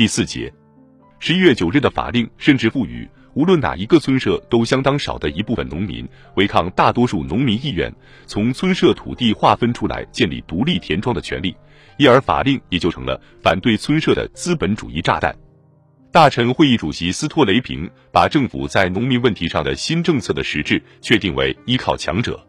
第四节，十一月九日的法令甚至赋予，无论哪一个村社都相当少的一部分农民违抗大多数农民意愿，从村社土地划分出来建立独立田庄的权利，因而法令也就成了反对村社的资本主义炸弹。大臣会议主席斯托雷平把政府在农民问题上的新政策的实质确定为依靠强者，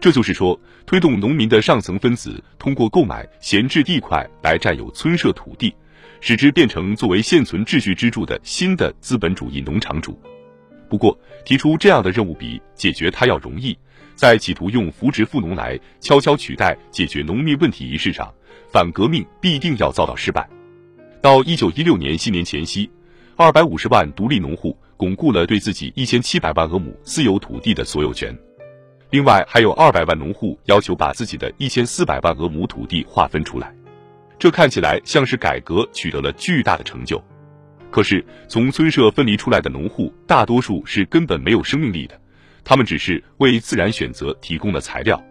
这就是说，推动农民的上层分子通过购买闲置地块来占有村社土地，使之变成作为现存秩序支柱的新的资本主义农场主。不过，提出这样的任务比解决它要容易，在企图用扶植富农来悄悄取代解决农民问题一事上，反革命必定要遭到失败。到一九一六年新年前夕，二百五十万独立农户巩固了对自己一千七百万额亩私有土地的所有权。另外，还有二百万农户要求把自己的一千四百万额亩土地划分出来。这看起来像是改革取得了巨大的成就。可是，从村社分离出来的农户，大多数是根本没有生命力的，他们只是为自然选择提供了材料。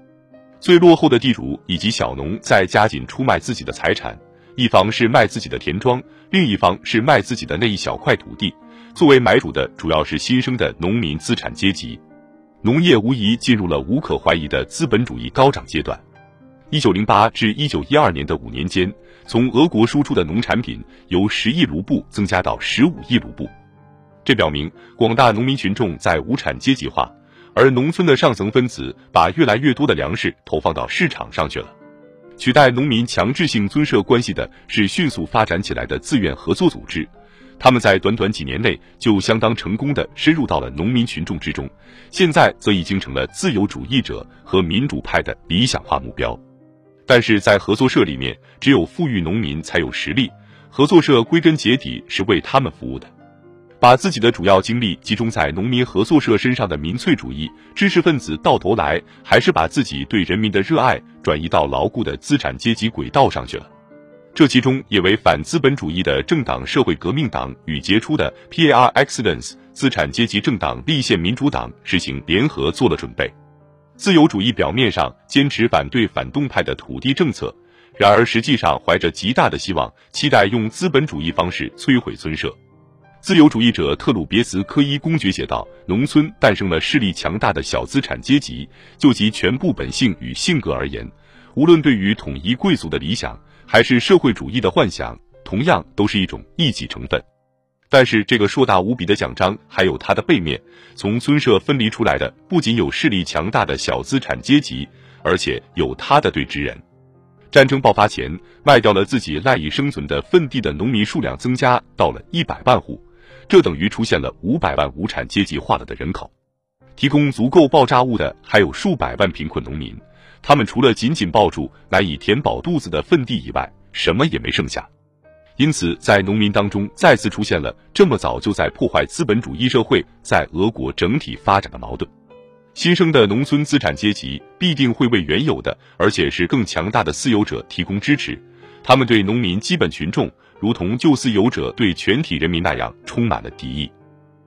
最落后的地主以及小农在加紧出卖自己的财产。一方是卖自己的田庄，另一方是卖自己的那一小块土地。作为买主的主要是新生的农民资产阶级，农业无疑进入了无可怀疑的资本主义高涨阶段。一九零八至一九一二年的五年间，从俄国输出的农产品由十亿卢布增加到十五亿卢布，这表明广大农民群众在无产阶级化，而农村的上层分子把越来越多的粮食投放到市场上去了。取代农民强制性尊社关系的是迅速发展起来的自愿合作组织，他们在短短几年内就相当成功的深入到了农民群众之中，现在则已经成了自由主义者和民主派的理想化目标。但是在合作社里面，只有富裕农民才有实力，合作社归根结底是为他们服务的。把自己的主要精力集中在农民合作社身上的民粹主义知识分子，到头来还是把自己对人民的热爱转移到牢固的资产阶级轨道上去了。这其中也为反资本主义的政党社会革命党与杰出的 Par Excellence 资产阶级政党立宪民主党实行联合做了准备。自由主义表面上坚持反对反动派的土地政策，然而实际上怀着极大的希望，期待用资本主义方式摧毁村社。自由主义者特鲁别茨科伊公爵写道：“农村诞生了势力强大的小资产阶级，就其全部本性与性格而言，无论对于统一贵族的理想，还是社会主义的幻想，同样都是一种异己成分。但是，这个硕大无比的奖章还有它的背面：从村社分离出来的不仅有势力强大的小资产阶级，而且有他的对职人。战争爆发前，卖掉了自己赖以生存的份地的农民数量增加到了一百万户。”这等于出现了五百万无产阶级化了的人口，提供足够爆炸物的还有数百万贫困农民，他们除了紧紧抱住难以填饱肚子的粪地以外，什么也没剩下。因此，在农民当中再次出现了这么早就在破坏资本主义社会在俄国整体发展的矛盾。新生的农村资产阶级必定会为原有的而且是更强大的私有者提供支持，他们对农民基本群众。如同旧私有者对全体人民那样充满了敌意，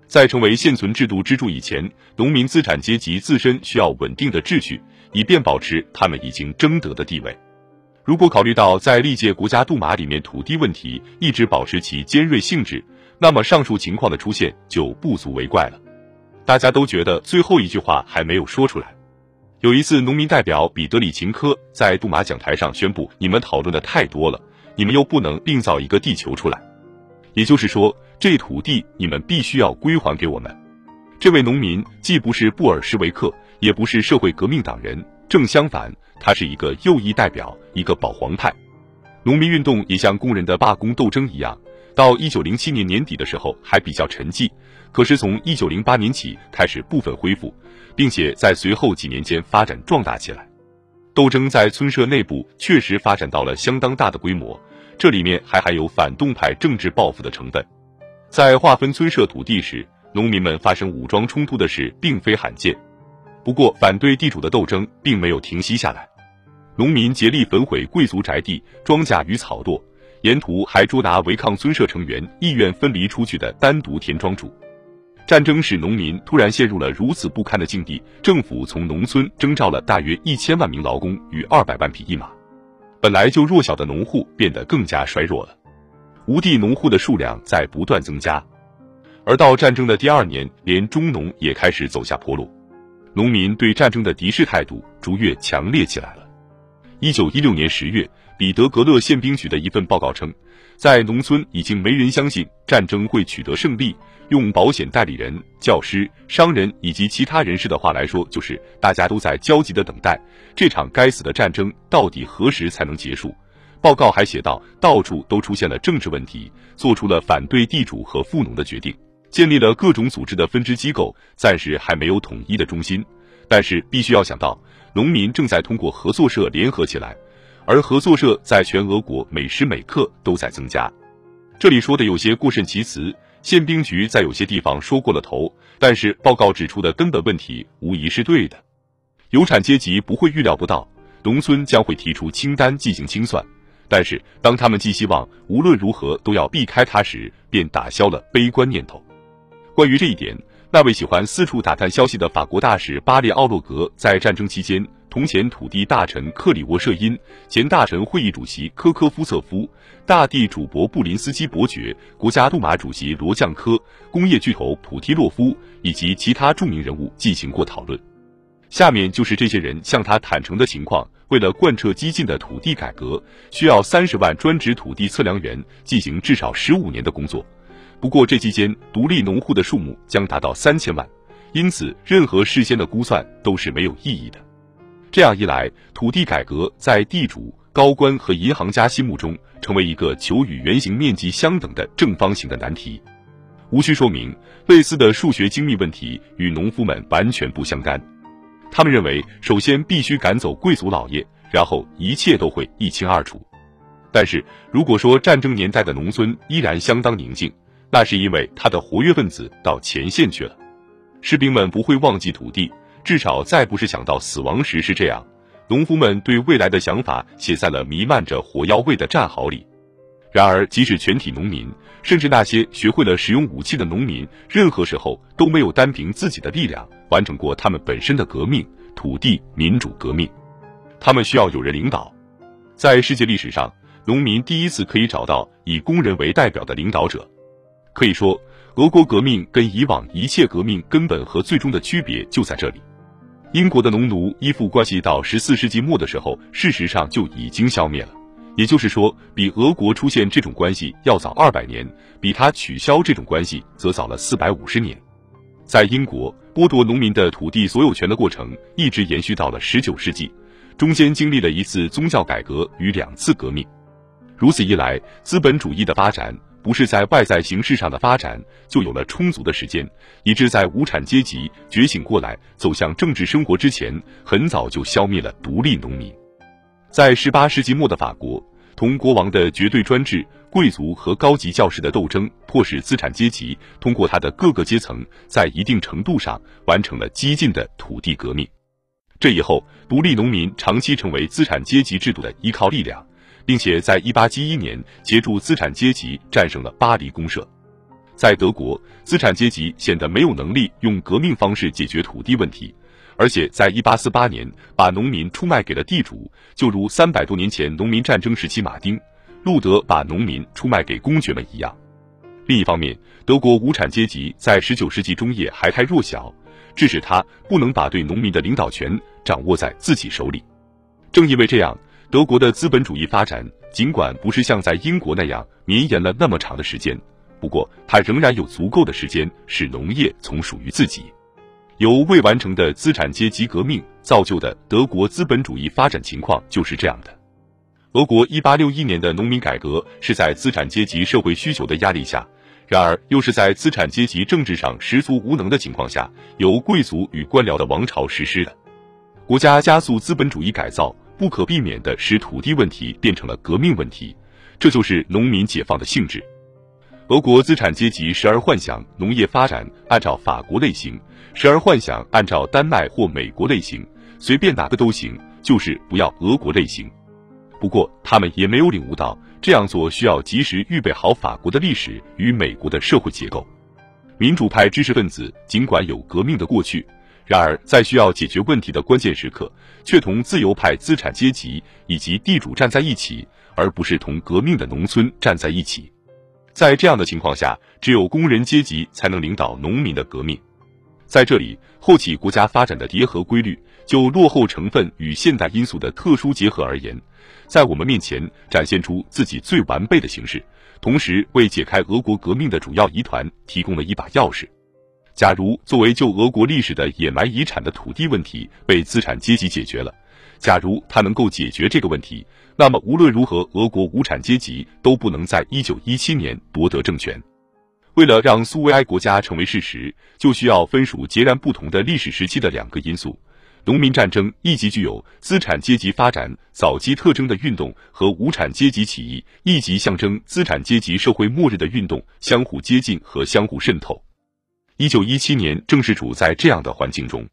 在成为现存制度支柱以前，农民资产阶级自身需要稳定的秩序，以便保持他们已经争得的地位。如果考虑到在历届国家杜马里面土地问题一直保持其尖锐性质，那么上述情况的出现就不足为怪了。大家都觉得最后一句话还没有说出来。有一次，农民代表彼得里琴科在杜马讲台上宣布：“你们讨论的太多了。”你们又不能另造一个地球出来，也就是说，这土地你们必须要归还给我们。这位农民既不是布尔什维克，也不是社会革命党人，正相反，他是一个右翼代表，一个保皇派。农民运动也像工人的罢工斗争一样，到一九零七年年底的时候还比较沉寂，可是从一九零八年起开始部分恢复，并且在随后几年间发展壮大起来。斗争在村社内部确实发展到了相当大的规模，这里面还含有反动派政治报复的成分。在划分村社土地时，农民们发生武装冲突的事并非罕见。不过，反对地主的斗争并没有停息下来，农民竭力焚毁贵族宅地、庄稼与草垛，沿途还捉拿违抗村社成员意愿分离出去的单独田庄主。战争使农民突然陷入了如此不堪的境地，政府从农村征召了大约一千万名劳工与二百万匹一马，本来就弱小的农户变得更加衰弱了。无地农户的数量在不断增加。而到战争的第二年，连中农也开始走下坡路，农民对战争的敌视态度逐月强烈起来了。一九一六年十月，彼得格勒宪兵局的一份报告称，在农村已经没人相信战争会取得胜利。用保险代理人、教师、商人以及其他人士的话来说，就是大家都在焦急的等待这场该死的战争到底何时才能结束。报告还写道，到处都出现了政治问题，做出了反对地主和富农的决定。建立了各种组织的分支机构，暂时还没有统一的中心，但是必须要想到，农民正在通过合作社联合起来，而合作社在全俄国每时每刻都在增加。这里说的有些过甚其词，宪兵局在有些地方说过了头，但是报告指出的根本问题无疑是对的。有产阶级不会预料不到，农村将会提出清单进行清算。但是当他们寄希望无论如何都要避开它时，便打消了悲观念头。关于这一点，那位喜欢四处打探消息的法国大使巴列奥洛格在战争期间同前土地大臣克里沃舍因、前大臣会议主席科科夫策夫、大地主伯布林斯基伯爵、国家杜马主席罗将科、工业巨头普提洛夫以及其他著名人物进行过讨论。下面就是这些人向他坦诚的情况：为了贯彻激进的土地改革，需要三十万专职土地测量员进行至少十五年的工作。不过，这期间独立农户的数目将达到三千万，因此任何事先的估算都是没有意义的。这样一来，土地改革在地主、高官和银行家心目中成为一个求与原型面积相等的正方形的难题。无需说明，类似的数学精密问题与农夫们完全不相干。他们认为，首先必须赶走贵族老爷，然后一切都会一清二楚。但是，如果说战争年代的农村依然相当宁静，那是因为他的活跃分子到前线去了，士兵们不会忘记土地，至少再不是想到死亡时是这样。农夫们对未来的想法写在了弥漫着火药味的战壕里。然而，即使全体农民，甚至那些学会了使用武器的农民，任何时候都没有单凭自己的力量完成过他们本身的革命——土地民主革命。他们需要有人领导。在世界历史上，农民第一次可以找到以工人为代表的领导者。可以说，俄国革命跟以往一切革命根本和最终的区别就在这里。英国的农奴依附关系到十四世纪末的时候，事实上就已经消灭了，也就是说，比俄国出现这种关系要早二百年，比他取消这种关系则早了四百五十年。在英国，剥夺农民的土地所有权的过程一直延续到了十九世纪，中间经历了一次宗教改革与两次革命。如此一来，资本主义的发展。不是在外在形式上的发展，就有了充足的时间，以致在无产阶级觉醒过来、走向政治生活之前，很早就消灭了独立农民。在十八世纪末的法国，同国王的绝对专制、贵族和高级教士的斗争，迫使资产阶级通过他的各个阶层，在一定程度上完成了激进的土地革命。这以后，独立农民长期成为资产阶级制度的依靠力量。并且在1871年协助资产阶级战胜了巴黎公社。在德国，资产阶级显得没有能力用革命方式解决土地问题，而且在1848年把农民出卖给了地主，就如三百多年前农民战争时期马丁·路德把农民出卖给公爵们一样。另一方面，德国无产阶级在19世纪中叶还太弱小，致使他不能把对农民的领导权掌握在自己手里。正因为这样。德国的资本主义发展，尽管不是像在英国那样绵延了那么长的时间，不过它仍然有足够的时间使农业从属于自己。由未完成的资产阶级革命造就的德国资本主义发展情况就是这样的。俄国一八六一年的农民改革是在资产阶级社会需求的压力下，然而又是在资产阶级政治上十足无能的情况下，由贵族与官僚的王朝实施的。国家加速资本主义改造。不可避免地使土地问题变成了革命问题，这就是农民解放的性质。俄国资产阶级时而幻想农业发展按照法国类型，时而幻想按照丹麦或美国类型，随便哪个都行，就是不要俄国类型。不过，他们也没有领悟到这样做需要及时预备好法国的历史与美国的社会结构。民主派知识分子尽管有革命的过去。然而，在需要解决问题的关键时刻，却同自由派资产阶级以及地主站在一起，而不是同革命的农村站在一起。在这样的情况下，只有工人阶级才能领导农民的革命。在这里，后起国家发展的叠合规律，就落后成分与现代因素的特殊结合而言，在我们面前展现出自己最完备的形式，同时为解开俄国革命的主要疑团提供了一把钥匙。假如作为旧俄国历史的野蛮遗产的土地问题被资产阶级解决了，假如他能够解决这个问题，那么无论如何，俄国无产阶级都不能在一九一七年夺得政权。为了让苏维埃国家成为事实，就需要分属截然不同的历史时期的两个因素：农民战争一级具有资产阶级发展早期特征的运动和无产阶级起义一级象征资产阶级社会末日的运动相互接近和相互渗透。一九一七年正是处在这样的环境中。